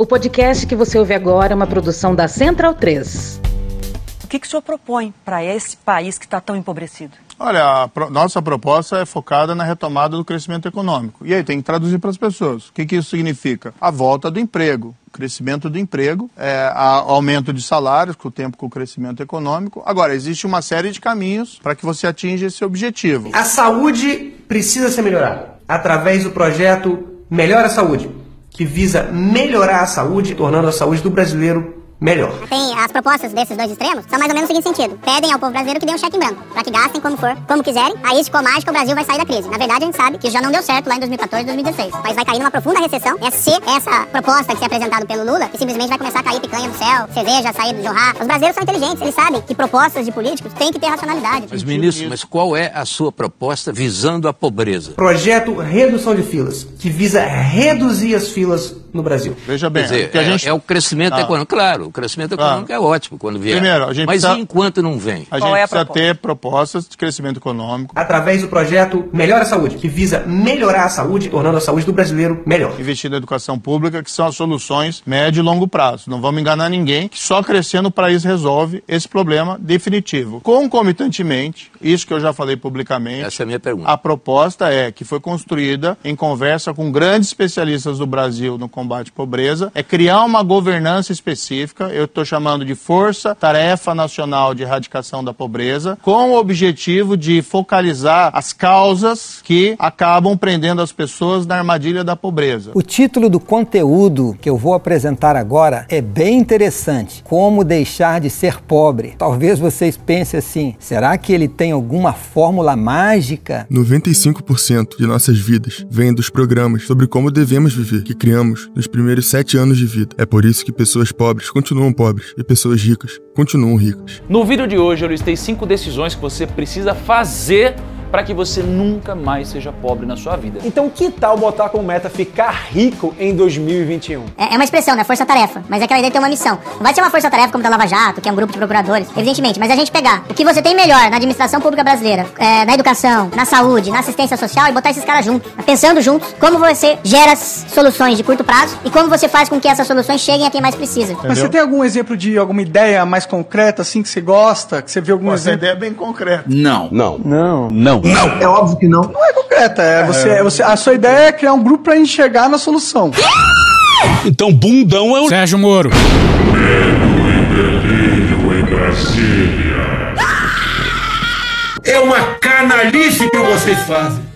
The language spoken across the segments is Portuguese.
O podcast que você ouve agora é uma produção da Central 3. O que, que o senhor propõe para esse país que está tão empobrecido? Olha, a pro, nossa proposta é focada na retomada do crescimento econômico. E aí tem que traduzir para as pessoas. O que, que isso significa? A volta do emprego, crescimento do emprego, é, aumento de salários com o tempo com o crescimento econômico. Agora, existe uma série de caminhos para que você atinja esse objetivo. A saúde precisa ser melhorada através do projeto Melhora a Saúde, que visa melhorar a saúde, tornando a saúde do brasileiro melhor. Tem as propostas desses dois extremos, são mais ou menos o seguinte sentido. Pedem ao povo brasileiro que dê um cheque em branco, para que gastem como for, como quiserem. Aí, se for mágica, o Brasil vai sair da crise. Na verdade, a gente sabe que já não deu certo lá em 2014 e 2016. O país vai cair numa profunda recessão. É se essa proposta que se é apresentada pelo Lula, que simplesmente vai começar a cair picanha do céu, cerveja sair do jorrar. Os brasileiros são inteligentes, eles sabem que propostas de políticos têm que ter racionalidade. Mas, ministro, mas qual é a sua proposta visando a pobreza? Projeto Redução de Filas, que visa reduzir as filas no Brasil. Veja bem, dizer, é, gente... é, o crescimento Ah. econômico. Claro, o crescimento econômico é ótimo quando vier. Primeiro, a gente Mas precisa- enquanto não vem? A Qual gente é a precisa proposta? ter propostas de crescimento econômico, Através do projeto Melhora a Saúde, que visa melhorar a saúde, tornando a saúde do brasileiro melhor. investir na educação pública, que são as soluções médio e longo prazo. Não vamos enganar ninguém, que só crescendo o país resolve esse problema definitivo. Concomitantemente, isso que eu já falei publicamente, Essa é a minha pergunta. a proposta é que foi construída em conversa com grandes especialistas do Brasil no combate à pobreza, é criar uma governança específica, eu estou chamando de Força Tarefa Nacional de Erradicação da Pobreza, com o objetivo de focalizar as causas que acabam prendendo as pessoas na armadilha da pobreza. O título do conteúdo que eu vou apresentar agora é bem interessante. Como deixar de ser pobre. Talvez vocês pensem assim: será que ele tem alguma fórmula mágica? 95% de nossas vidas vêm dos programas sobre como devemos viver que criamos nos primeiros sete anos de vida. É por isso que pessoas pobres continuam pobres e pessoas ricas continuam ricas. No vídeo de hoje eu listei cinco decisões que você precisa fazer para que você nunca mais seja pobre na sua vida. Então, que tal botar como meta ficar rico em 2021? É é uma expressão, né? Força-tarefa. Mas aquela ideia tem uma missão. Não vai ser uma força-tarefa como da Lava Jato, que é um grupo de procuradores, evidentemente. Mas a gente pegar o que você tem melhor na administração pública brasileira, é, na educação, na saúde, na assistência social e botar esses caras juntos. Pensando juntos, como você gera soluções de curto prazo e como você faz com que essas soluções cheguem a quem mais precisa. Mas você tem algum exemplo de alguma ideia mais concreta, assim, que você gosta? Que você vê algum Essa exemplo? ideia é bem concreta. Não. Não. Não. Não. É óbvio que não. Não é concreta, é você, é você, a sua ideia é criar um grupo pra enxergar na solução. Então bundão é o Sérgio Moro. É uma canalice que vocês fazem.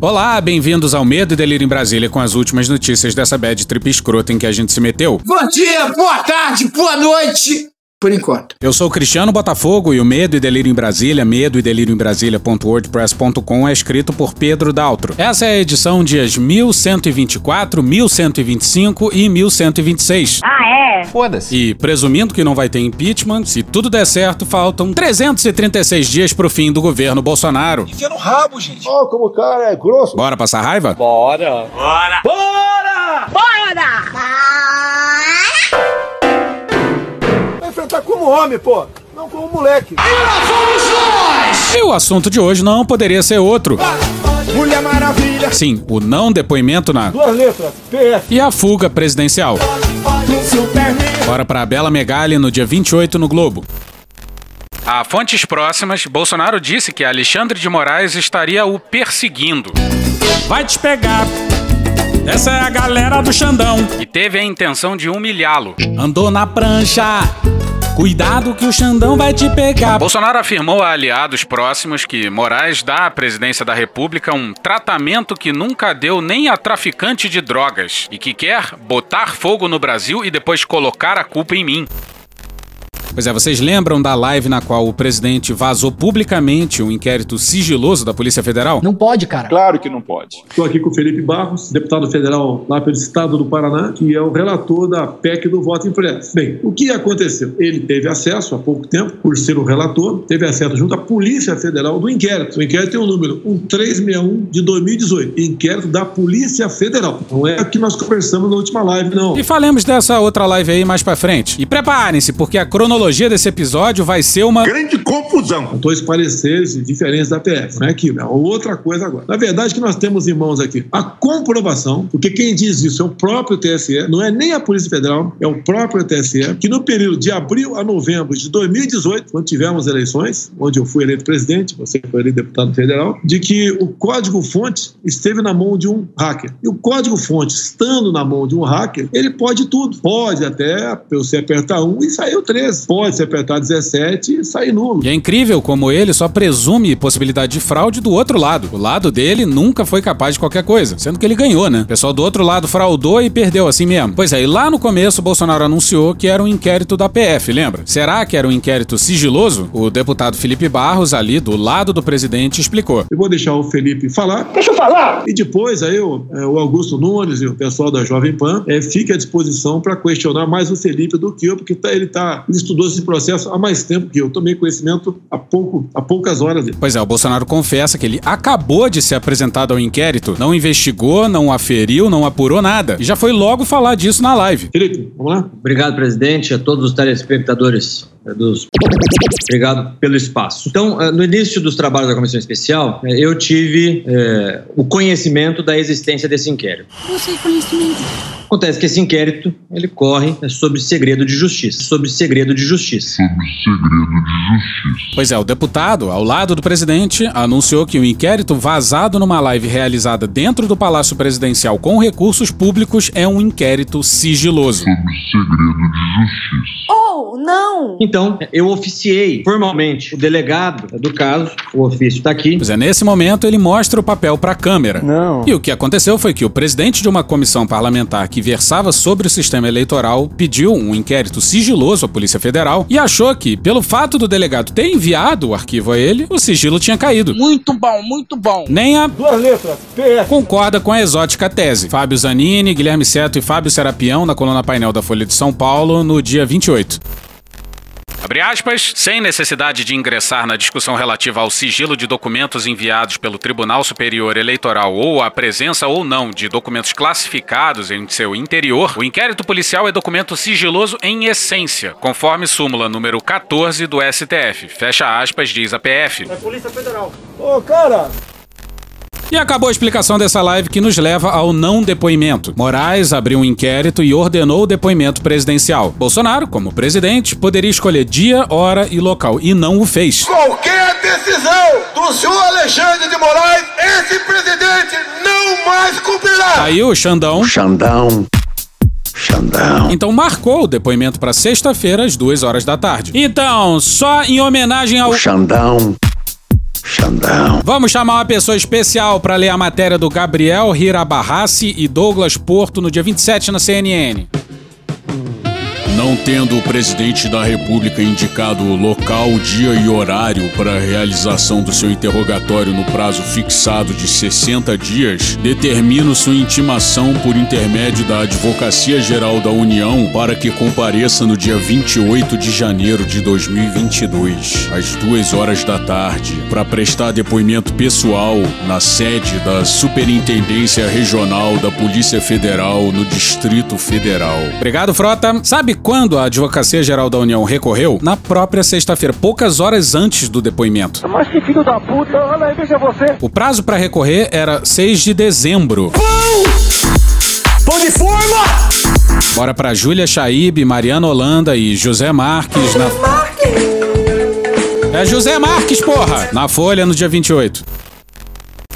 Olá, bem-vindos ao Medo e Delírio em Brasília com as últimas notícias dessa bad trip escrota em que a gente se meteu. Bom dia, boa tarde, boa noite. Por enquanto. Eu sou o Cristiano Botafogo e o Medo e Delírio em Brasília, medo e delírio em Brasília.wordpress.com é escrito por Pedro Daltro. Essa é a edição dias 1124, 1125 e 1126. Ah, é? Foda-se. E presumindo que não vai ter impeachment, se tudo der certo, faltam 336 dias pro fim do governo Bolsonaro. Enfia no rabo, gente. Ó, como o cara é grosso. Bora passar raiva? Bora. Vai enfrentar como homem, pô. Não como moleque. E o assunto de hoje não poderia ser outro. Mulher Maravilha. Sim, o não depoimento na Duas letras. PF. e a fuga presidencial. Bora pra Bela Megali no dia 28 no Globo. A fontes próximas, Bolsonaro disse que Alexandre de Moraes estaria o perseguindo. Vai te pegar. Essa é a galera do Xandão. E teve a intenção de humilhá-lo. Andou na prancha. Cuidado que o Xandão vai te pegar. Bolsonaro afirmou a aliados próximos que Moraes dá à presidência da República um tratamento que nunca deu nem a traficante de drogas e que quer botar fogo no Brasil e depois colocar a culpa em mim. Pois é, vocês lembram da live na qual o presidente vazou publicamente um inquérito sigiloso da Polícia Federal? Não pode, cara. Claro que não pode. Estou aqui com o Felipe Barros, deputado federal lá pelo estado do Paraná, que é o relator da PEC do voto impresso. Bem, o que aconteceu? Ele teve acesso há pouco tempo, por ser o relator, teve acesso junto à Polícia Federal do inquérito. O inquérito tem o número 1361 de 2018, inquérito da Polícia Federal. Não é o que nós conversamos na última live, não. E falemos dessa outra live aí mais pra frente. E preparem-se, porque a cronologia cronologia desse episódio vai ser uma grande confusão. Com dois pareceres diferentes da PF. Não é aquilo, é outra coisa agora. Na verdade, que nós temos em mãos aqui a comprovação, porque quem diz isso é o próprio TSE, não é nem a Polícia Federal, é o próprio TSE, que no período de abril a novembro de 2018, quando tivemos eleições, onde eu fui eleito presidente, você foi eleito deputado federal, de que o código-fonte esteve na mão de um hacker. E o código-fonte, estando na mão de um hacker, ele pode tudo. Pode até você apertar um e sair o 13. Pode se apertar 17 e sair nulo. E é incrível como ele só presume possibilidade de fraude do outro lado. O lado dele nunca foi capaz de qualquer coisa, sendo que ele ganhou, né? O pessoal do outro lado fraudou e perdeu assim mesmo. Pois é, e lá no começo o Bolsonaro anunciou que era um inquérito da PF, lembra? Será que era um inquérito sigiloso? O deputado Felipe Barros, ali do lado do presidente, explicou. Eu vou deixar o Felipe falar. Deixa eu falar! E depois aí o, é, o Augusto Nunes e o pessoal da Jovem Pan é, fique à disposição para questionar mais o Felipe do que eu, porque tá, ele, tá, ele estudou esse processo há mais tempo que eu. Tomei conhecimento há, pouco, há poucas horas dele. Pois é, o Bolsonaro confessa que ele acabou de ser apresentado ao inquérito, não investigou, não aferiu, não apurou nada. E já foi logo falar disso na live. Felipe, vamos lá? Obrigado, presidente, a todos os telespectadores dos... Obrigado pelo espaço. Então, no início dos trabalhos da Comissão Especial, eu tive é, o conhecimento da existência desse inquérito. Você conhecimento? Acontece que esse inquérito ele corre sobre segredo de justiça. Sobre segredo de justiça. Sobre segredo de justiça. Pois é, o deputado, ao lado do presidente, anunciou que o inquérito vazado numa live realizada dentro do Palácio Presidencial com recursos públicos é um inquérito sigiloso. Sobre segredo de justiça. Oh, não! Então, eu oficiei formalmente o delegado do caso, o ofício está aqui. Pois é, nesse momento ele mostra o papel para a câmera. Não. E o que aconteceu foi que o presidente de uma comissão parlamentar que versava sobre o sistema eleitoral pediu um inquérito sigiloso à Polícia Federal e achou que, pelo fato do delegado ter enviado o arquivo a ele, o sigilo tinha caído. Muito bom, muito bom. Nem a Duas letras, PF. concorda com a exótica tese. Fábio Zanini, Guilherme Seto e Fábio Serapião na coluna painel da Folha de São Paulo no dia 28. Abre aspas, sem necessidade de ingressar na discussão relativa ao sigilo de documentos enviados pelo Tribunal Superior Eleitoral ou a presença ou não de documentos classificados em seu interior, o inquérito policial é documento sigiloso em essência, conforme súmula número 14 do STF. Fecha aspas, diz a PF. É Polícia Federal. Ô, cara, E acabou a explicação dessa live que nos leva ao não depoimento. Moraes abriu um inquérito e ordenou o depoimento presidencial. Bolsonaro, como presidente, poderia escolher dia, hora e local e não o fez. qualquer decisão do senhor Alexandre de Moraes, esse presidente não mais cumprirá. Aí o Xandão Xandão. Xandão. então marcou o depoimento para sexta-feira às duas horas da tarde. Então, só em homenagem ao Xandão. Xandão. Vamos chamar uma pessoa especial para ler a matéria do Gabriel Hirabarrassi e Douglas Porto no dia 27 na CNN. Não tendo o presidente da República indicado o local, dia e horário para a realização do seu interrogatório no prazo fixado de 60 dias, determino sua intimação por intermédio da Advocacia Geral da União para que compareça no dia 28 de janeiro de 2022, às 2 horas da tarde, para prestar depoimento pessoal na sede da Superintendência Regional da Polícia Federal no Distrito Federal. Obrigado, Frota. Sabe quando a Advocacia Geral da União recorreu? Na própria sexta-feira, poucas horas antes do depoimento. Mas que filho da puta, olha aí, veja você. O prazo para recorrer era 6 de dezembro. Pão de forma! Bora pra Júlia Chaib, Mariana Holanda e José Marques na. É José Marques, porra! Na Folha no dia 28.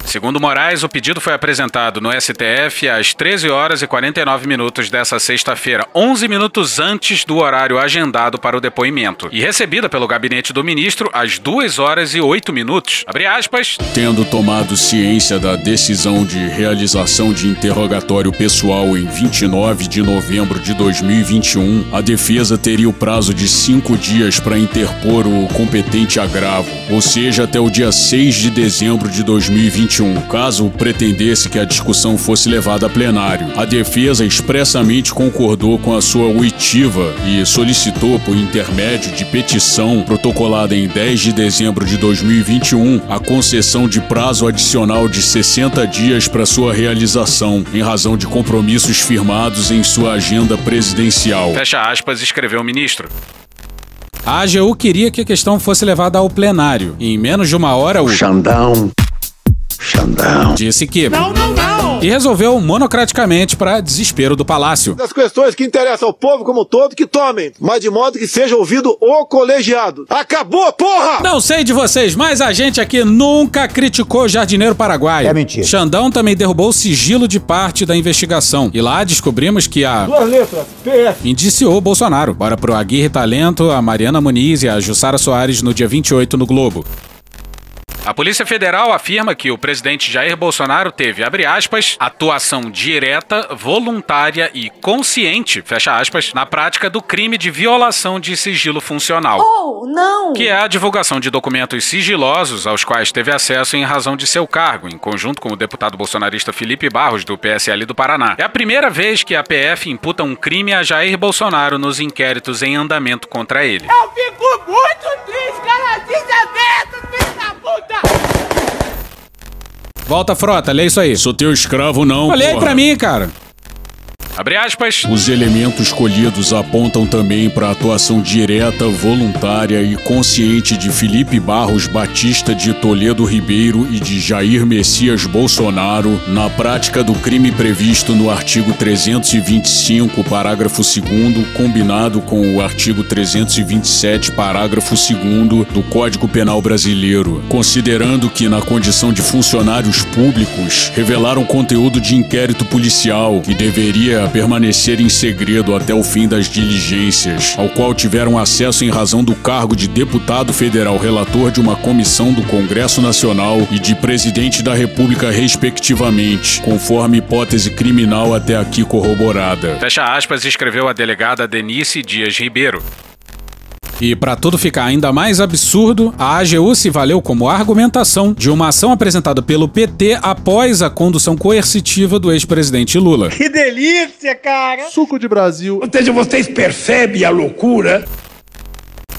Segundo Moraes, o pedido foi apresentado no STF às 13 horas e 49 minutos dessa sexta-feira, 11 minutos antes do horário agendado para o depoimento, e recebida pelo gabinete do ministro às 2 horas e 8 minutos. Abre aspas. Tendo tomado ciência da decisão de realização de interrogatório pessoal em 29 de novembro de 2021, a defesa teria o prazo de cinco dias para interpor o competente agravo, ou seja, até o dia 6 de dezembro de 2021, caso pretendesse que a discussão fosse levada a plenário. A defesa expressamente concordou com a sua oitiva e solicitou, por intermédio de petição protocolada em 10 de dezembro de 2021, a concessão de prazo adicional de 60 dias para sua realização, em razão de compromissos firmados em sua agenda presidencial. Fecha aspas, escreveu o ministro. A AGU queria que a questão fosse levada ao plenário. E em menos de uma hora, o Xandão. Xandão. disse que. Não, não, não! E resolveu monocraticamente para desespero do palácio. Das questões que interessam ao povo como um todo, que tomem, mas de modo que seja ouvido o colegiado. Acabou, porra! Não sei de vocês, mas a gente aqui nunca criticou o jardineiro paraguaio. É mentira. Xandão também derrubou o sigilo de parte da investigação. E lá descobrimos que a. Duas letras, PF. Indiciou o Bolsonaro. Bora pro Aguirre Talento, a Mariana Muniz e a Jussara Soares no dia 28 no Globo. A Polícia Federal afirma que o presidente Jair Bolsonaro teve, abre aspas, atuação direta, voluntária e consciente, fecha aspas, na prática do crime de violação de sigilo funcional. Oh, não! Que é a divulgação de documentos sigilosos aos quais teve acesso em razão de seu cargo, em conjunto com o deputado bolsonarista Felipe Barros, do PSL do Paraná. É a primeira vez que a PF imputa um crime a Jair Bolsonaro nos inquéritos em andamento contra ele. Eu fico muito triste, cara, desaberto, filho puta! Volta, frota, lê isso aí. Sou teu escravo, não. Olha aí pra mim, cara. Os elementos colhidos apontam também para a atuação direta, voluntária e consciente de Felipe Barros Batista de Toledo Ribeiro e de Jair Messias Bolsonaro na prática do crime previsto no artigo 325, parágrafo 2, combinado com o artigo 327, parágrafo 2 do Código Penal Brasileiro, considerando que, na condição de funcionários públicos, revelaram conteúdo de inquérito policial que deveria permanecer em segredo até o fim das diligências, ao qual tiveram acesso em razão do cargo de deputado federal relator de uma comissão do Congresso Nacional e de presidente da República, respectivamente, conforme hipótese criminal até aqui corroborada. Fecha aspas, escreveu a delegada Denise Dias Ribeiro. E para tudo ficar ainda mais absurdo, a AGU se valeu como argumentação de uma ação apresentada pelo PT após a condução coercitiva do ex-presidente Lula. Que delícia, cara! Suco de Brasil. Ou seja, vocês percebem a loucura?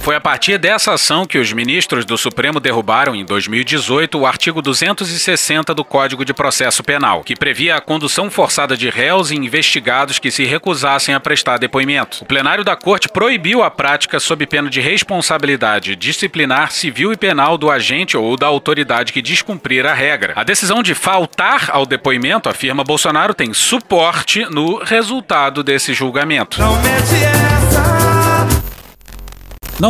Foi a partir dessa ação que os ministros do Supremo derrubaram em 2018 o artigo 260 do Código de Processo Penal, que previa a condução forçada de réus e investigados que se recusassem a prestar depoimento. O plenário da Corte proibiu a prática sob pena de responsabilidade disciplinar civil e penal do agente ou da autoridade que descumprir a regra. A decisão de faltar ao depoimento, afirma Bolsonaro, tem suporte no resultado desse julgamento. Não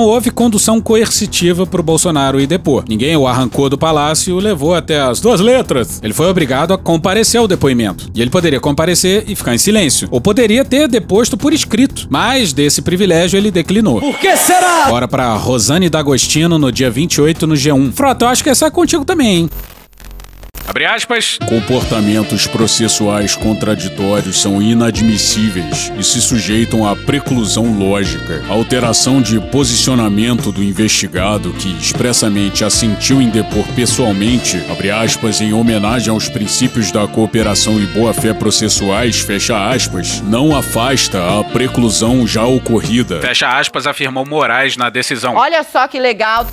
houve condução coercitiva para o Bolsonaro ir depor. Ninguém o arrancou do palácio e o levou até as duas letras. Ele foi obrigado a comparecer ao depoimento. E ele poderia comparecer e ficar em silêncio. Ou poderia ter deposto por escrito. Mas desse privilégio ele declinou. Por que será? Bora pra Rosane D'Agostino no dia 28 no G1. Frota, eu acho que essa é contigo também, hein? Abre aspas. Comportamentos processuais contraditórios são inadmissíveis e se sujeitam à preclusão lógica. A alteração de posicionamento do investigado que expressamente assentiu em depor pessoalmente, abre aspas, em homenagem aos princípios da cooperação e boa-fé processuais, fecha aspas, não afasta a preclusão já ocorrida. Fecha aspas, afirmou Moraes na decisão. Olha só que legal.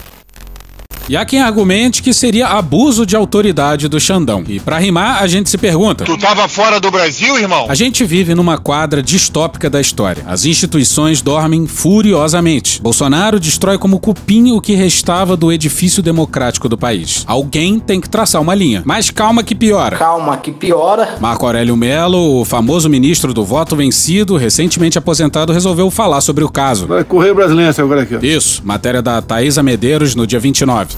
E há quem argumente que seria abuso de autoridade do Xandão. E para rimar, a gente se pergunta: Tu tava fora do Brasil, irmão? A gente vive numa quadra distópica da história. As instituições dormem furiosamente. Bolsonaro destrói como cupim o que restava do edifício democrático do país. Alguém tem que traçar uma linha. Mas calma que piora. Calma que piora. Marco Aurélio Melo, o famoso ministro do voto vencido, recentemente aposentado, resolveu falar sobre o caso. Vai correr brasileiro agora aqui. ó. Isso, matéria da Thaisa Medeiros no dia 29.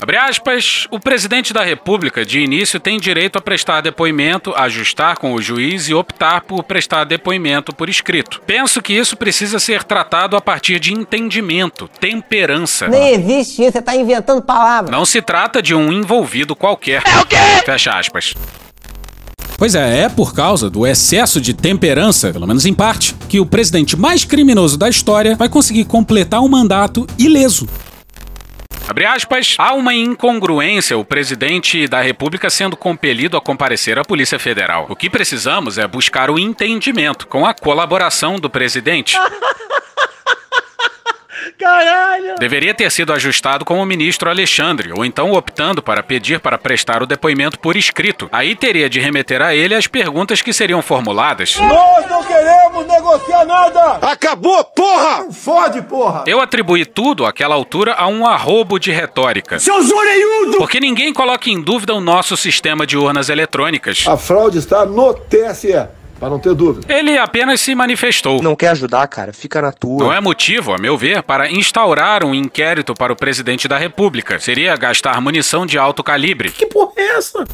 Abre aspas, o presidente da República, de início, tem direito a prestar depoimento, ajustar com o juiz e optar por prestar depoimento por escrito. Penso que isso precisa ser tratado a partir de entendimento, temperança. Nem existe isso, você tá inventando palavras. Não se trata de um envolvido qualquer. É o quê? Fecha aspas. Pois é, é por causa do excesso de temperança, pelo menos em parte, que o presidente mais criminoso da história vai conseguir completar um mandato ileso. Abre aspas, há uma incongruência o presidente da República sendo compelido a comparecer à Polícia Federal. O que precisamos é buscar o entendimento com a colaboração do presidente. Caralho! Deveria ter sido ajustado com o ministro Alexandre, ou então optando para pedir para prestar o depoimento por escrito. Aí teria de remeter a ele as perguntas que seriam formuladas. Nós não queremos negociar nada! Acabou, porra! Não fode, porra! Eu atribuí tudo àquela altura a um arrobo de retórica. Seu zoreiudo! Porque ninguém coloca em dúvida o nosso sistema de urnas eletrônicas. A fraude está no TSE. Para não ter dúvida. Ele apenas se manifestou. Não quer ajudar, cara? Fica na tua. Não é motivo, a meu ver, para instaurar um inquérito para o presidente da República. Seria gastar munição de alto calibre. Que porra é essa?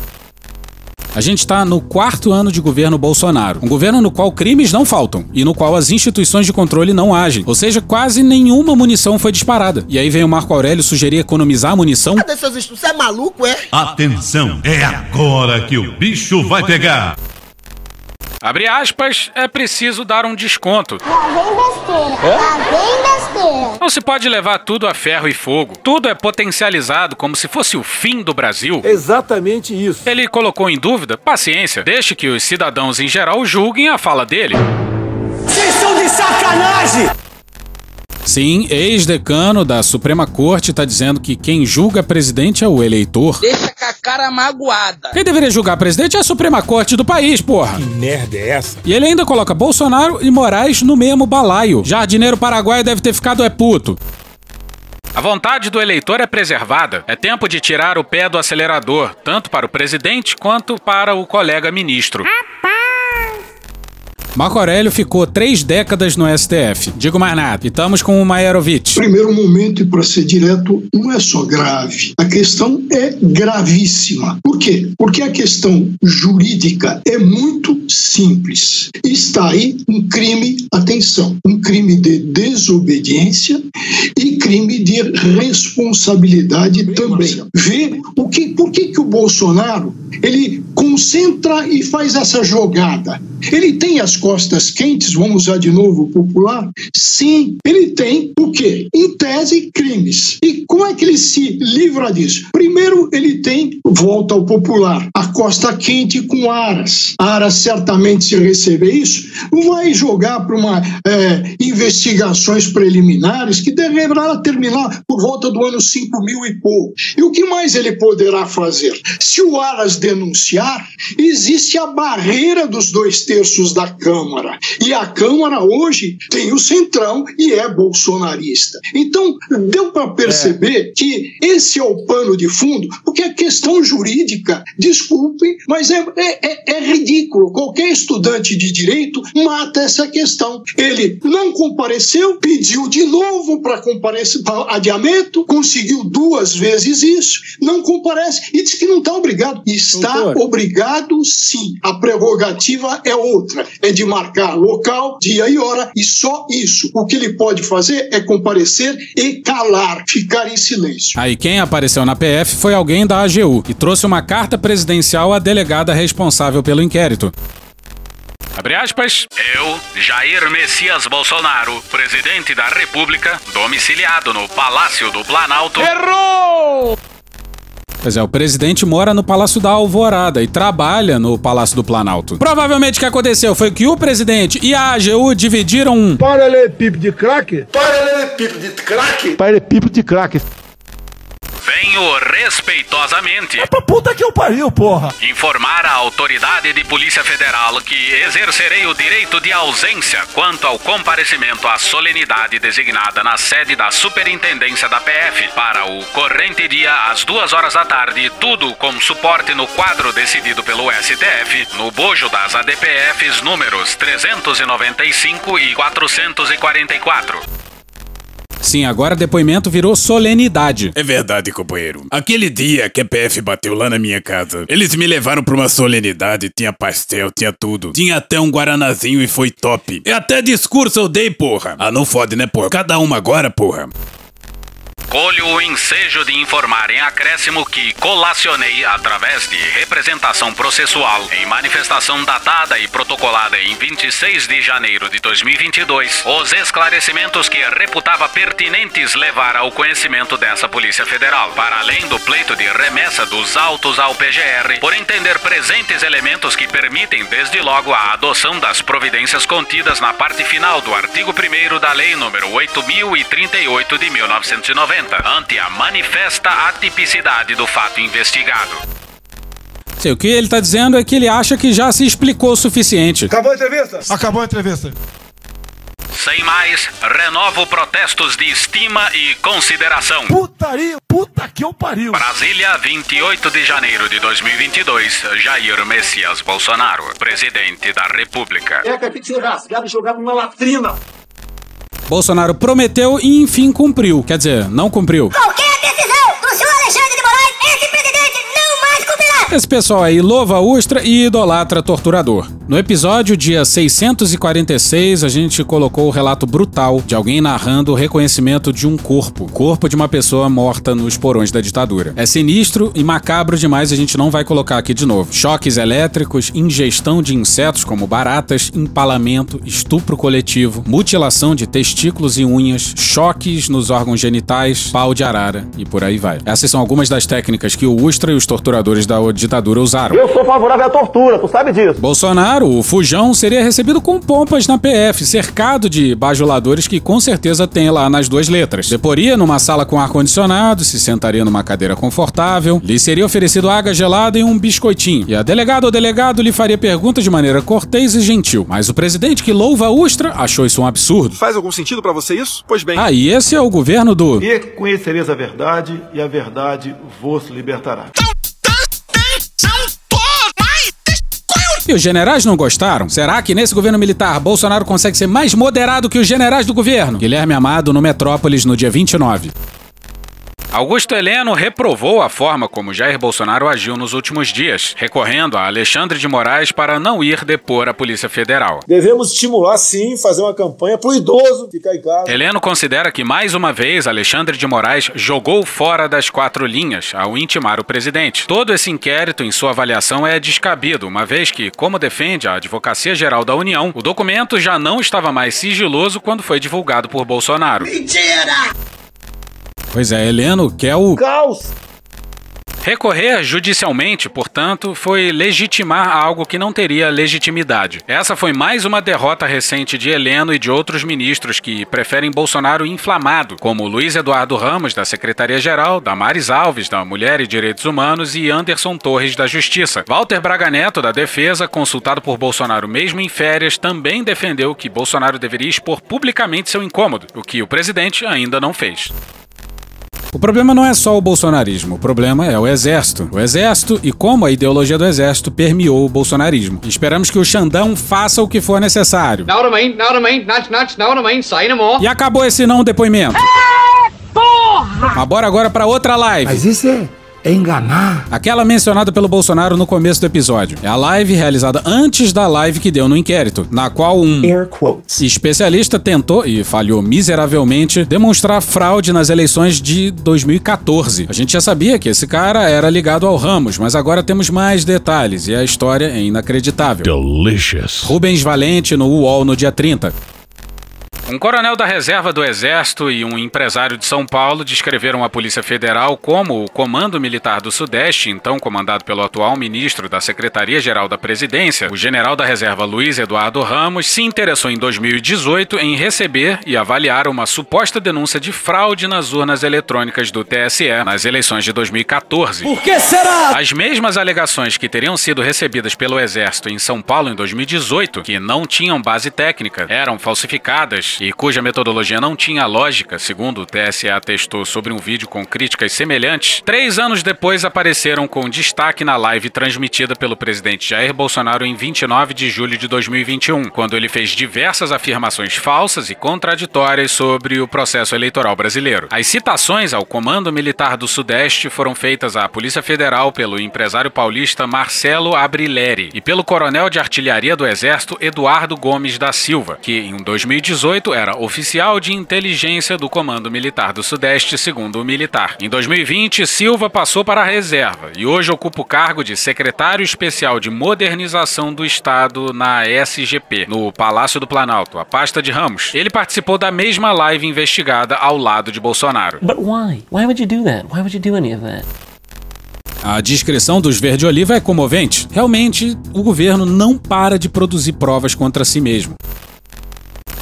A gente está no quarto ano de governo Bolsonaro. Um governo no qual crimes não faltam e no qual as instituições de controle não agem. Ou seja, quase nenhuma munição foi disparada. E aí vem o Marco Aurélio sugerir economizar munição. Cadê seus estudos? Você é maluco, é? Atenção, é agora que o bicho vai pegar. Abre aspas, é preciso dar um desconto. Lá vem besteira. Lá vem besteira. Não se pode levar tudo a ferro e fogo. Tudo é potencializado como se fosse o fim do Brasil. Exatamente isso. Ele colocou em dúvida? Paciência, deixe que os cidadãos em geral julguem a fala dele. Vocês são de sacanagem! Sim, ex-decano da Suprema Corte está dizendo que quem julga presidente é o eleitor. Deixa com a cara magoada. Quem deveria julgar presidente é a Suprema Corte do país, porra. Que merda é essa? E ele ainda coloca Bolsonaro e Moraes no mesmo balaio. Jardineiro paraguaio deve ter ficado é puto. A vontade do eleitor é preservada. É tempo de tirar o pé do acelerador, tanto para o presidente quanto para o colega ministro. Marco Aurélio ficou três décadas no STF. Digo mais nada. E estamos com o Maerovic. Primeiro momento, e para ser direto, não é só grave. A questão é gravíssima. Por quê? Porque a questão jurídica é muito simples. Está aí um crime, atenção, um crime de desobediência e crime de responsabilidade também. Vê o que, por que, que o Bolsonaro ele concentra e faz essa jogada? Ele tem as costas quentes, vamos usar de novo popular? Sim, ele tem o quê? Em tese, crimes. E como é que ele se livra disso? Primeiro, ele tem, volta ao popular, a costa quente com aras. Aras certamente, se receber isso, vai jogar para uma é, investigações preliminares que deverá terminar por volta do ano 5 mil e pouco. E o que mais ele poderá fazer? Se o Aras denunciar, existe a barreira dos dois terços da Câmara. E a Câmara hoje tem o Centrão e é bolsonarista. Então, deu para perceber é. que esse é o pano de fundo, porque a questão jurídica, desculpem, mas é, é, é ridículo. Qualquer estudante de direito mata essa questão. Ele não compareceu, pediu de novo para comparecer, adiamento, conseguiu duas vezes isso, não comparece e diz que não está obrigado. Está Doutor. obrigado sim. A prerrogativa é outra, é de marcar local, dia e hora e só isso. O que ele pode fazer é comparecer e calar, ficar em silêncio. Aí quem apareceu na PF foi alguém da AGU e trouxe uma carta presidencial à delegada responsável pelo inquérito. Abre aspas. Eu, Jair Messias Bolsonaro, presidente da República, domiciliado no Palácio do Planalto. Errou! Pois é, o presidente mora no Palácio da Alvorada e trabalha no Palácio do Planalto. Provavelmente o que aconteceu foi que o presidente e a AGU dividiram um paralelepípedo de crack. Paralelepípedo de crack. Paralelepípedo de crack. Venho respeitosamente. É pra puta que eu pariu, porra. Informar a autoridade de Polícia Federal que exercerei o direito de ausência quanto ao comparecimento à solenidade designada na sede da Superintendência da PF para o corrente dia às duas horas da tarde, tudo com suporte no quadro decidido pelo STF, no bojo das ADPFs números 395 e 444. Sim, agora depoimento virou solenidade. É verdade, companheiro. Aquele dia que a PF bateu lá na minha casa, eles me levaram pra uma solenidade, tinha pastel, tinha tudo. Tinha até um guaranazinho e foi top. E até discurso eu dei, porra. Ah, não fode, né, porra? Cada uma agora, porra. Colho o ensejo de informar em acréscimo que colacionei através de representação processual em manifestação datada e protocolada em 26 de janeiro de 2022 os esclarecimentos que reputava pertinentes levar ao conhecimento dessa Polícia Federal, para além do pleito de remessa dos autos ao PGR, por entender presentes elementos que permitem desde logo a adoção das providências contidas na parte final do artigo 1 da Lei nº 8038 de 1990 ante a manifesta atipicidade do fato investigado. Sei, o que ele tá dizendo é que ele acha que já se explicou o suficiente. Acabou a entrevista? Acabou a entrevista. Sem mais, renovo protestos de estima e consideração. Putaria, puta que eu pariu. Brasília, 28 de janeiro de 2022. Jair Messias Bolsonaro, presidente da República. É que tem que ser rasgado e jogado numa latrina. Bolsonaro prometeu e enfim cumpriu. Quer dizer, não cumpriu. Esse pessoal aí louva Ustra e idolatra torturador. No episódio dia 646, a gente colocou o relato brutal de alguém narrando o reconhecimento de um corpo, corpo de uma pessoa morta nos porões da ditadura. É sinistro e macabro demais, a gente não vai colocar aqui de novo. Choques elétricos, ingestão de insetos como baratas, empalamento, estupro coletivo, mutilação de testículos e unhas, choques nos órgãos genitais, pau de arara e por aí vai. Essas são algumas das técnicas que o Ustra e os torturadores da ditadura usaram. Eu sou favorável à tortura, tu sabe disso. Bolsonaro, o Fujão, seria recebido com pompas na PF, cercado de bajuladores que com certeza tem lá nas duas letras. Deporia numa sala com ar-condicionado, se sentaria numa cadeira confortável, lhe seria oferecido água gelada e um biscoitinho. E a delegada ou delegado lhe faria perguntas de maneira cortês e gentil. Mas o presidente que louva a Ustra achou isso um absurdo. Faz algum sentido pra você isso? Pois bem. Ah, e esse é o governo do. E conhecereis a verdade, e a verdade vos libertará. E os generais não gostaram? Será que nesse governo militar Bolsonaro consegue ser mais moderado que os generais do governo? Guilherme Amado no Metrópolis no dia 29. Augusto Heleno reprovou a forma como Jair Bolsonaro agiu nos últimos dias, recorrendo a Alexandre de Moraes para não ir depor a Polícia Federal. Devemos estimular, sim, fazer uma campanha pro idoso ficar em casa. Heleno considera que, mais uma vez, Alexandre de Moraes jogou fora das quatro linhas ao intimar o presidente. Todo esse inquérito, em sua avaliação, é descabido, uma vez que, como defende a Advocacia Geral da União, o documento já não estava mais sigiloso quando foi divulgado por Bolsonaro. Mentira! Pois é, Heleno quer o. Caos! Recorrer judicialmente, portanto, foi legitimar algo que não teria legitimidade. Essa foi mais uma derrota recente de Heleno e de outros ministros que preferem Bolsonaro inflamado, como Luiz Eduardo Ramos, da Secretaria-Geral, Damares Alves, da Mulher e Direitos Humanos, e Anderson Torres, da Justiça. Walter Braga Neto, da Defesa, consultado por Bolsonaro mesmo em férias, também defendeu que Bolsonaro deveria expor publicamente seu incômodo, o que o presidente ainda não fez. O problema não é só o bolsonarismo, o problema é o exército. O exército e como a ideologia do exército permeou o bolsonarismo. Esperamos que o Xandão faça o que for necessário. E acabou esse não depoimento. Mas bora agora pra outra live. Mas isso é, é enganar. Aquela mencionada pelo Bolsonaro no começo do episódio. É a live realizada antes da live que deu no inquérito, na qual um especialista tentou, e falhou miseravelmente, demonstrar fraude nas eleições de 2014. A gente já sabia que esse cara era ligado ao Ramos, mas agora temos mais detalhes e a história é inacreditável. Delicious. Rubens Valente no UOL no dia 30. Um coronel da reserva do Exército e um empresário de São Paulo descreveram a Polícia Federal como o Comando Militar do Sudeste, então comandado pelo atual ministro da Secretaria-Geral da Presidência, o general da reserva Luiz Eduardo Ramos, se interessou em 2018 em receber e avaliar uma suposta denúncia de fraude nas urnas eletrônicas do TSE nas eleições de 2014. Por que será? As mesmas alegações que teriam sido recebidas pelo Exército em São Paulo em 2018, que não tinham base técnica, eram falsificadas e cuja metodologia não tinha lógica, segundo o TSE atestou sobre um vídeo com críticas semelhantes, três anos depois apareceram com destaque na live transmitida pelo presidente Jair Bolsonaro em 29 de julho de 2021, quando ele fez diversas afirmações falsas e contraditórias sobre o processo eleitoral brasileiro. As citações ao Comando Militar do Sudeste foram feitas à Polícia Federal pelo empresário paulista Marcelo Abrileri e pelo coronel de artilharia do Exército Eduardo Gomes da Silva, que em 2018 era oficial de inteligência do Comando Militar do Sudeste, segundo o militar. Em 2020, Silva passou para a reserva e hoje ocupa o cargo de secretário especial de modernização do Estado na SGP, no Palácio do Planalto, a pasta de Ramos. Ele participou da mesma live investigada ao lado de Bolsonaro. But why? Why would you do that? Why would you do any of that? A descrição dos verde-oliva é comovente. Realmente, o governo não para de produzir provas contra si mesmo.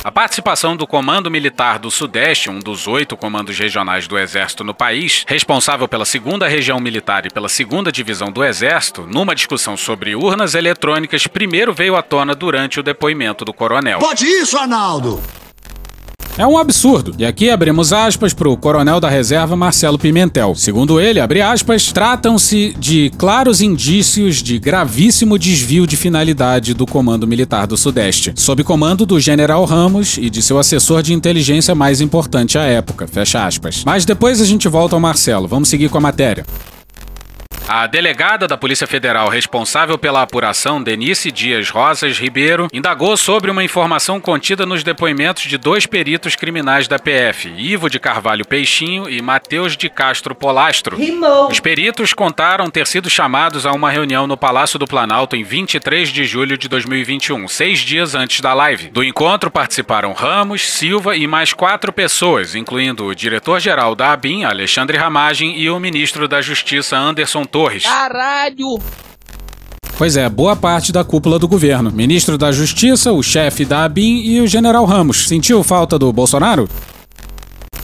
A participação do Comando Militar do Sudeste, um dos oito comandos regionais do Exército no país, responsável pela segunda região militar e pela segunda divisão do Exército, numa discussão sobre urnas eletrônicas, primeiro veio à tona durante o depoimento do coronel. Pode isso, Arnaldo! É um absurdo. E aqui abrimos aspas para o coronel da reserva Marcelo Pimentel. Segundo ele, abre aspas, tratam-se de claros indícios de gravíssimo desvio de finalidade do Comando Militar do Sudeste, sob comando do general Ramos e de seu assessor de inteligência mais importante à época. Fecha aspas. Mas depois a gente volta ao Marcelo. Vamos seguir com a matéria. A delegada da Polícia Federal responsável pela apuração, Denise Dias Rosas Ribeiro, indagou sobre uma informação contida nos depoimentos de dois peritos criminais da PF, Ivo de Carvalho Peixinho e Matheus de Castro Polastro. Rimou. Os peritos contaram ter sido chamados a uma reunião no Palácio do Planalto em 23 de julho de 2021, seis dias antes da live. Do encontro participaram Ramos, Silva e mais quatro pessoas, incluindo o diretor-geral da ABIN, Alexandre Ramagem, e o ministro da Justiça, Anderson Torres. Caralho! Pois é, boa parte da cúpula do governo. Ministro da Justiça, o chefe da ABIN e o general Ramos. Sentiu falta do Bolsonaro?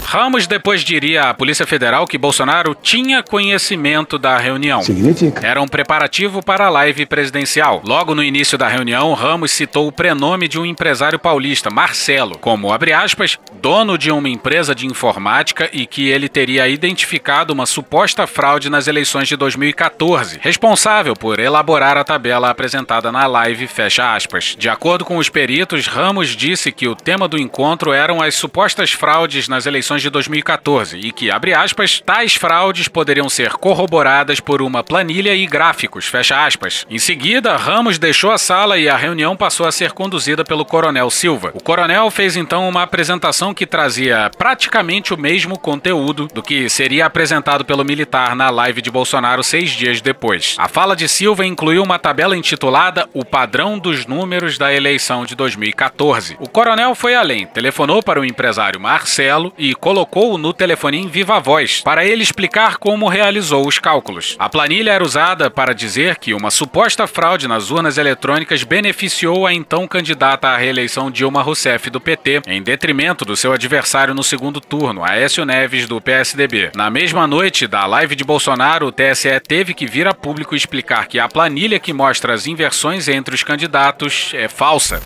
Ramos depois diria à Polícia Federal que Bolsonaro tinha conhecimento da reunião. Significa? Era um preparativo para a live presidencial. Logo no início da reunião, Ramos citou o prenome de um empresário paulista, Marcelo, como, abre aspas, dono de uma empresa de informática e que ele teria identificado uma suposta fraude nas eleições de 2014, responsável por elaborar a tabela apresentada na live, fecha aspas. De acordo com os peritos, Ramos disse que o tema do encontro eram as supostas fraudes nas eleições de 2014 e que, abre aspas, tais fraudes poderiam ser corroboradas por uma planilha e gráficos, fecha aspas. Em seguida, Ramos deixou a sala e a reunião passou a ser conduzida pelo Coronel Silva. O coronel fez então uma apresentação que trazia praticamente o mesmo conteúdo do que seria apresentado pelo militar na live de Bolsonaro seis dias depois. A fala de Silva incluiu uma tabela intitulada O Padrão dos Números da Eleição de 2014. O coronel foi além, telefonou para o empresário Marcelo e colocou-o no telefone em viva voz para ele explicar como realizou os cálculos. A planilha era usada para dizer que uma suposta fraude nas urnas eletrônicas beneficiou a então candidata à reeleição Dilma Rousseff do PT, em detrimento do seu adversário no segundo turno, Aécio Neves do PSDB. Na mesma noite da live de Bolsonaro, o TSE teve que vir a público explicar que a planilha que mostra as inversões entre os candidatos é falsa.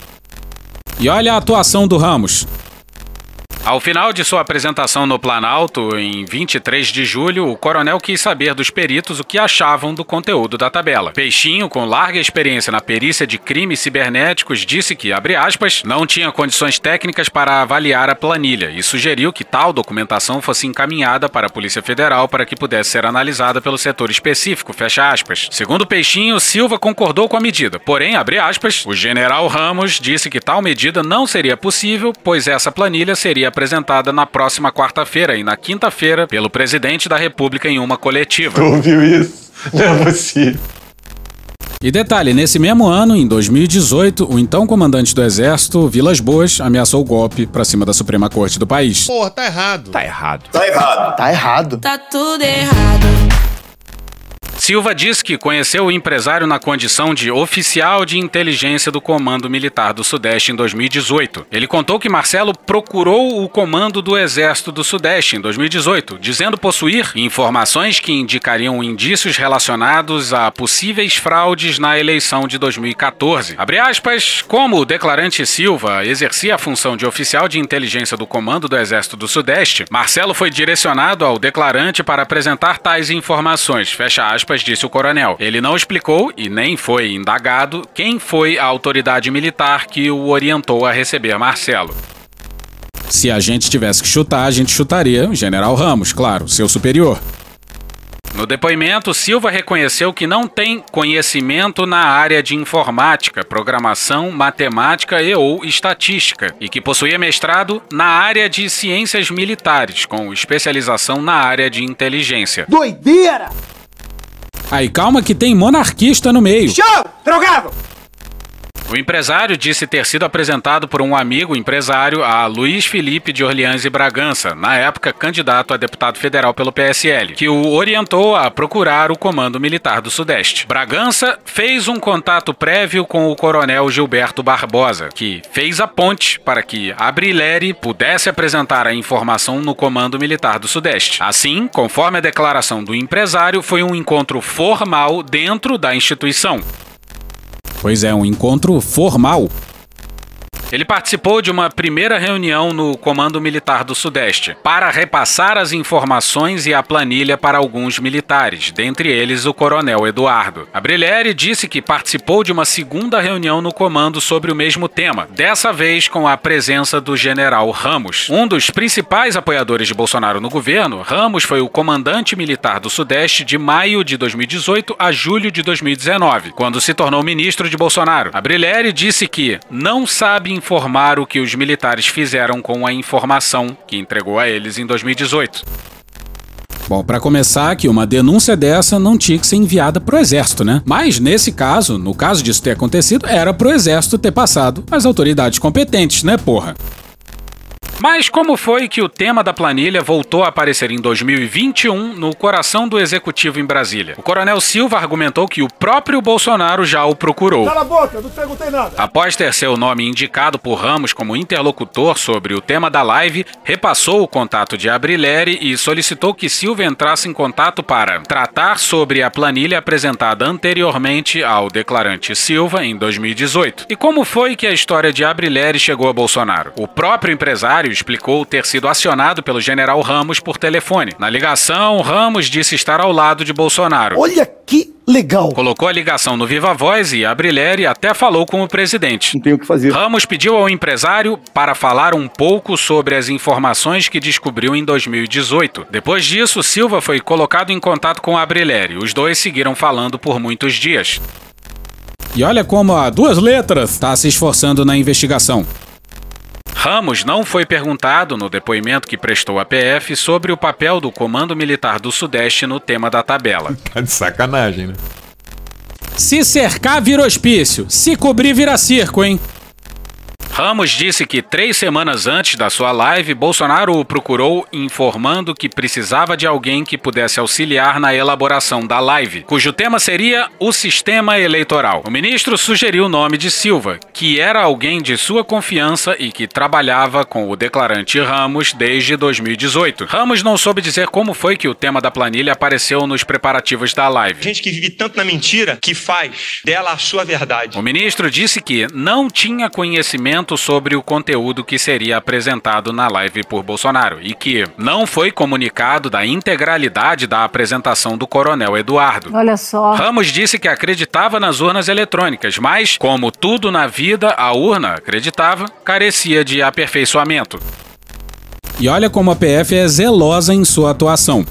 E olha a atuação do Ramos. Ao final de sua apresentação no Planalto, em 23 de julho, o coronel quis saber dos peritos o que achavam do conteúdo da tabela. Peixinho, com larga experiência na perícia de crimes cibernéticos, disse que, abre aspas, não tinha condições técnicas para avaliar a planilha e sugeriu que tal documentação fosse encaminhada para a Polícia Federal para que pudesse ser analisada pelo setor específico, fecha aspas. Segundo Peixinho, Silva concordou com a medida, porém, abre aspas, o general Ramos disse que tal medida não seria possível, pois essa planilha seria apresentada na próxima quarta-feira e na quinta-feira pelo presidente da República em uma coletiva. Tu ouviu isso? Não é possível. E detalhe, nesse mesmo ano, em 2018, o então comandante do Exército, Vilas Boas, ameaçou o golpe para cima da Suprema Corte do país. Porra, tá errado. Tá errado. Tá errado. Tá errado. Tá tudo errado. Silva disse que conheceu o empresário na condição de oficial de inteligência do Comando Militar do Sudeste em 2018. Ele contou que Marcelo procurou o comando do Exército do Sudeste em 2018, dizendo possuir informações que indicariam indícios relacionados a possíveis fraudes na eleição de 2014. Abre aspas, como o declarante Silva exercia a função de oficial de inteligência do Comando do Exército do Sudeste, Marcelo foi direcionado ao declarante para apresentar tais informações. Fecha aspas disse o coronel. Ele não explicou e nem foi indagado quem foi a autoridade militar que o orientou a receber Marcelo. Se a gente tivesse que chutar, a gente chutaria o General Ramos, claro, seu superior. No depoimento, Silva reconheceu que não tem conhecimento na área de informática, programação, matemática e ou estatística, e que possuía mestrado na área de ciências militares, com especialização na área de inteligência. Aí calma que tem monarquista no meio. Show! Drogado! O empresário disse ter sido apresentado por um amigo empresário a Luiz Felipe de Orleans e Bragança, na época candidato a deputado federal pelo PSL, que o orientou a procurar o Comando Militar do Sudeste. Bragança fez um contato prévio com o coronel Gilberto Barbosa, que fez a ponte para que Abrileri pudesse apresentar a informação no Comando Militar do Sudeste. Assim, conforme a declaração do empresário, foi um encontro formal dentro da instituição. Pois é, um encontro formal. Ele participou de uma primeira reunião no Comando Militar do Sudeste para repassar as informações e a planilha para alguns militares, dentre eles o Coronel Eduardo. Abrileri disse que participou de uma segunda reunião no comando sobre o mesmo tema, dessa vez com a presença do General Ramos. Um dos principais apoiadores de Bolsonaro no governo, Ramos foi o comandante militar do Sudeste de maio de 2018 a julho de 2019, quando se tornou ministro de Bolsonaro. Abrileri disse que não sabe informar o que os militares fizeram com a informação que entregou a eles em 2018. Bom, para começar, que uma denúncia dessa não tinha que ser enviada pro exército, né? Mas nesse caso, no caso disso ter acontecido, era pro exército ter passado às autoridades competentes, né, porra? Mas como foi que o tema da planilha voltou a aparecer em 2021 no coração do executivo em Brasília? O Coronel Silva argumentou que o próprio Bolsonaro já o procurou. Cala a boca, não perguntei nada. Após ter seu nome indicado por Ramos como interlocutor sobre o tema da live, repassou o contato de Abrileri e solicitou que Silva entrasse em contato para tratar sobre a planilha apresentada anteriormente ao declarante Silva em 2018. E como foi que a história de Abrileri chegou a Bolsonaro? O próprio empresário explicou ter sido acionado pelo general Ramos por telefone. Na ligação, Ramos disse estar ao lado de Bolsonaro. Olha que legal. Colocou a ligação no Viva Voz e Abrileri até falou com o presidente. Não tem o que fazer. Ramos pediu ao empresário para falar um pouco sobre as informações que descobriu em 2018. Depois disso, Silva foi colocado em contato com Abrileri. Os dois seguiram falando por muitos dias. E olha como a duas letras está se esforçando na investigação. Ramos não foi perguntado no depoimento que prestou à PF sobre o papel do Comando Militar do Sudeste no tema da tabela. Tá de sacanagem, né? Se cercar vira hospício, se cobrir vira circo, hein? Ramos disse que três semanas antes da sua live, Bolsonaro o procurou informando que precisava de alguém que pudesse auxiliar na elaboração da live, cujo tema seria o sistema eleitoral. O ministro sugeriu o nome de Silva, que era alguém de sua confiança e que trabalhava com o declarante Ramos desde 2018. Ramos não soube dizer como foi que o tema da planilha apareceu nos preparativos da live. Gente que vive tanto na mentira que faz dela a sua verdade. O ministro disse que não tinha conhecimento sobre o conteúdo que seria apresentado na live por Bolsonaro e que não foi comunicado da integralidade da apresentação do coronel Eduardo. Olha só. Ramos disse que acreditava nas urnas eletrônicas, mas, como tudo na vida, a urna, acreditava, carecia de aperfeiçoamento. E olha como a PF é zelosa em sua atuação.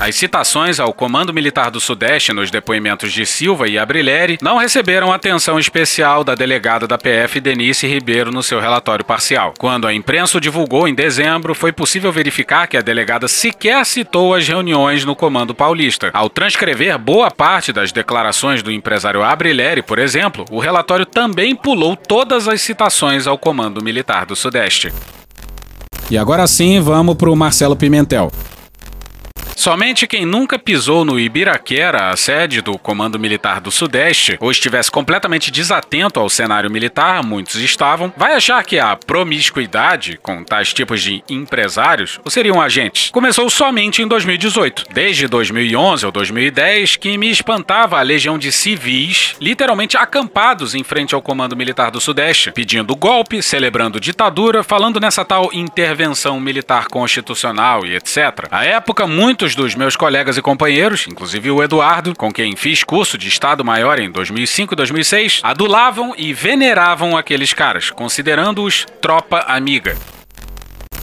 As citações ao Comando Militar do Sudeste nos depoimentos de Silva e Abrileri não receberam atenção especial da delegada da PF Denise Ribeiro no seu relatório parcial. Quando a imprensa divulgou em dezembro, foi possível verificar que a delegada sequer citou as reuniões no Comando Paulista. Ao transcrever boa parte das declarações do empresário Abrileri, por exemplo, o relatório também pulou todas as citações ao Comando Militar do Sudeste. E agora sim, vamos para o Marcelo Pimentel. Somente quem nunca pisou no Ibiraquera, a sede do Comando Militar do Sudeste, ou estivesse completamente desatento ao cenário militar, muitos estavam, vai achar que a promiscuidade com tais tipos de empresários ou seriam agentes começou somente em 2018. Desde 2011 ou 2010 que me espantava a legião de civis literalmente acampados em frente ao Comando Militar do Sudeste, pedindo golpe, celebrando ditadura, falando nessa tal intervenção militar constitucional e etc. À época, muitos dos meus colegas e companheiros, inclusive o Eduardo, com quem fiz curso de Estado-Maior em 2005 e 2006, adulavam e veneravam aqueles caras, considerando-os tropa amiga.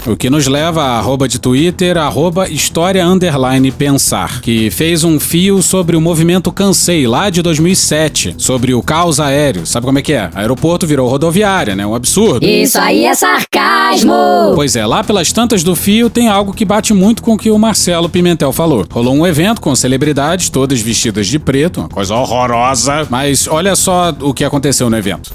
O que nos leva a arroba de Twitter, arroba história underline pensar, que fez um fio sobre o movimento Cansei, lá de 2007, sobre o caos aéreo. Sabe como é que é? Aeroporto virou rodoviária, né? Um absurdo. Isso aí é sarcasmo! Pois é, lá pelas tantas do fio tem algo que bate muito com o que o Marcelo Pimentel falou. Rolou um evento com celebridades, todas vestidas de preto, uma coisa horrorosa, mas olha só o que aconteceu no evento.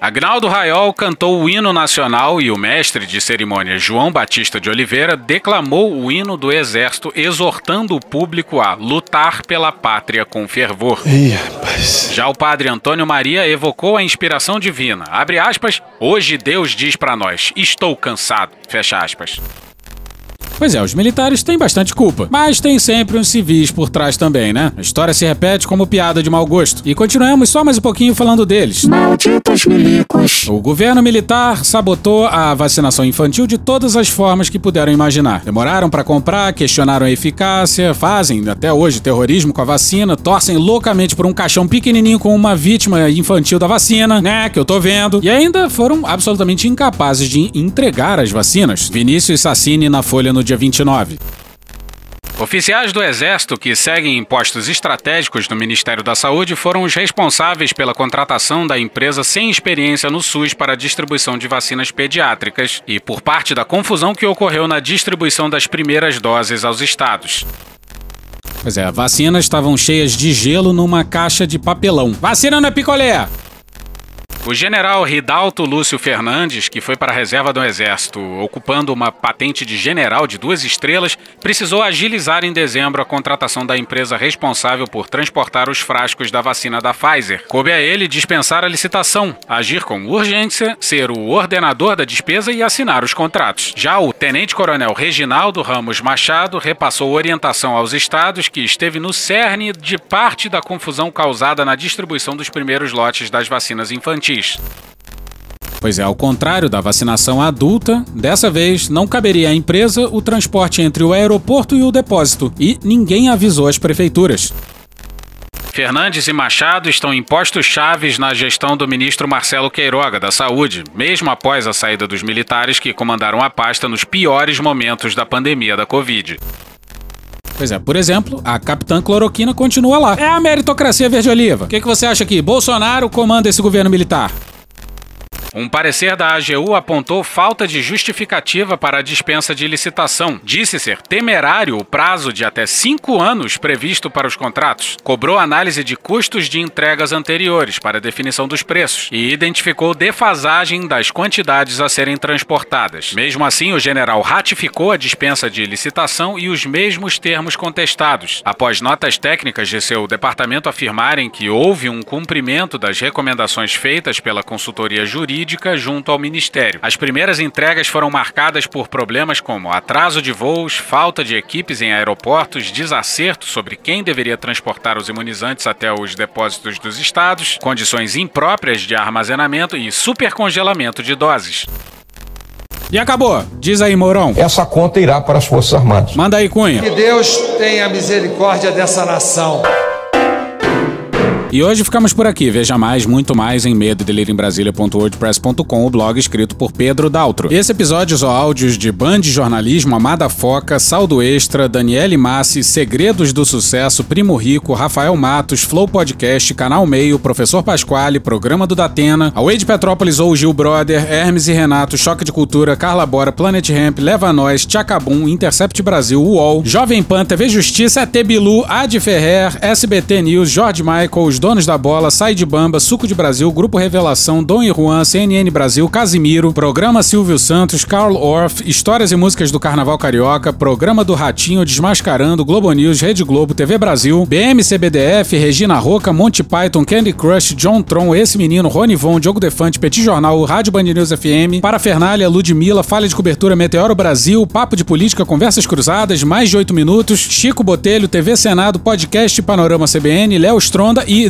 Agnaldo Raiol cantou o hino nacional e o mestre de cerimônia João Batista de Oliveira declamou o hino do Exército, exortando o público a lutar pela pátria com fervor. Ih, rapaz. Já o padre Antônio Maria evocou a inspiração divina. Abre aspas, hoje Deus diz para nós, estou cansado. Fecha aspas. Pois é, os militares têm bastante culpa, mas tem sempre uns civis por trás também, né? A história se repete como piada de mau gosto. E continuamos só mais um pouquinho falando deles. Malditos milicos! O governo militar sabotou a vacinação infantil de todas as formas que puderam imaginar. Demoraram para comprar, questionaram a eficácia, fazem até hoje terrorismo com a vacina, torcem loucamente por um caixão pequenininho com uma vítima infantil da vacina, né? Que eu tô vendo. E ainda foram absolutamente incapazes de entregar as vacinas. Vinícius Sassini na Folha no dia 29. Oficiais do Exército que seguem em postos estratégicos no Ministério da Saúde foram os responsáveis pela contratação da empresa sem experiência no SUS para a distribuição de vacinas pediátricas e por parte da confusão que ocorreu na distribuição das primeiras doses aos estados. Pois é, vacinas estavam cheias de gelo numa caixa de papelão. Vacina é picolé! O general Ridalto Lúcio Fernandes, que foi para a reserva do Exército, ocupando uma patente de general de duas estrelas, precisou agilizar em dezembro a contratação da empresa responsável por transportar os frascos da vacina da Pfizer. Coube a ele dispensar a licitação, agir com urgência, ser o ordenador da despesa e assinar os contratos. Já o tenente-coronel Reginaldo Ramos Machado repassou orientação aos estados que esteve no cerne de parte da confusão causada na distribuição dos primeiros lotes das vacinas infantis. Pois é, ao contrário da vacinação adulta, dessa vez não caberia à empresa o transporte entre o aeroporto e o depósito, e ninguém avisou as prefeituras. Fernandes e Machado estão em postos chaves na gestão do ministro Marcelo Queiroga, da Saúde, mesmo após a saída dos militares que comandaram a pasta nos piores momentos da pandemia da Covid. Pois é, por exemplo, a Capitã Cloroquina continua lá. É a meritocracia verde-oliva. O que, que você acha aqui? Bolsonaro comanda esse governo militar? Um parecer da AGU apontou falta de justificativa para a dispensa de licitação. Disse ser temerário o prazo de até cinco anos previsto para os contratos. Cobrou análise de custos de entregas anteriores para definição dos preços e identificou defasagem das quantidades a serem transportadas. Mesmo assim, o general ratificou a dispensa de licitação e os mesmos termos contestados, após notas técnicas de seu departamento afirmarem que houve um cumprimento das recomendações feitas pela consultoria jurídica junto ao Ministério. As primeiras entregas foram marcadas por problemas como atraso de voos, falta de equipes em aeroportos, desacerto sobre quem deveria transportar os imunizantes até os depósitos dos estados, condições impróprias de armazenamento e supercongelamento de doses. E acabou. Diz aí, Mourão. Essa conta irá para as Forças Armadas. Manda aí, Cunha. Que Deus tenha misericórdia dessa nação. E hoje ficamos por aqui. Veja mais, muito mais em medo Brasília.wordpress.com, o blog escrito por Pedro Daltro. Esse episódio usou áudios de Band Jornalismo, Amada Foca, Saldo Extra, Daniele Massi, Segredos do Sucesso, Primo Rico, Rafael Matos, Flow Podcast, Canal Meio, Professor Pasquale, Programa do Datena, Away de Petrópolis ou Gil Brother, Hermes e Renato, Choque de Cultura, Carla Bora, Planet Ramp, Leva Nós, Tchacabum, Intercept Brasil, UOL, Jovem Pan, TV Justiça, ET Bilu, Ad Ferrer, SBT News, George Michael, Os Donos da Bola, Sai de Bamba, Suco de Brasil, Grupo Revelação, Dom e Juan, CNN Brasil, Casimiro, Programa Silvio Santos, Carl Orff, Histórias e Músicas do Carnaval Carioca, Programa do Ratinho, Desmascarando, Globo News, Rede Globo, TV Brasil, BMCBDF, Regina Roca, Monty Python, Candy Crush, John Tron, Esse Menino, Rony Von, Diogo Defante, Petit Jornal, Rádio Band News FM, Parafernália, Ludmilla, Falha de Cobertura, Meteoro Brasil, Papo de Política, Conversas Cruzadas, Mais de 8 Minutos, Chico Botelho, TV Senado, Podcast Panorama CBN, Léo Stronda e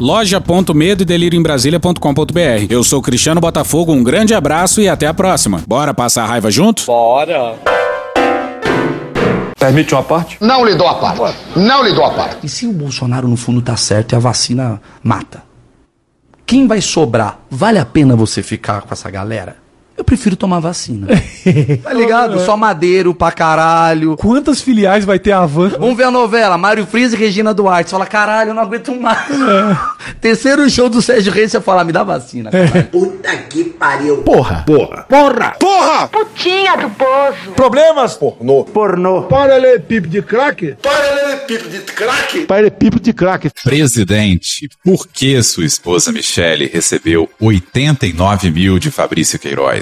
loja.medo delírio em Brasília.com.br. Eu sou Cristiano Botafogo, um grande abraço e até a próxima. Bora passar a raiva junto? Bora. Permite uma parte? Não lhe dou a parte. Não lhe dou a parte. E se o Bolsonaro no fundo tá certo e a vacina mata? Quem vai sobrar? Vale a pena você ficar com essa galera? Eu prefiro tomar vacina. tá ligado? Só madeiro pra caralho. Quantas filiais vai ter a van? Vamos ver a novela, Mário Frias e Regina Duarte. Você fala, caralho, eu não aguento mais. Terceiro show do Sérgio Reis, você fala, me dá vacina. caralho. Puta que pariu. Porra. Porra. Porra. Porra. Putinha do poço. Problemas? Pornô. Pornô. Paralelepípedo de crack? Paralelepípedo de crack? Paralelepípedo de crack. Presidente, por que sua esposa Michele recebeu 89 mil de Fabrício Queiroz?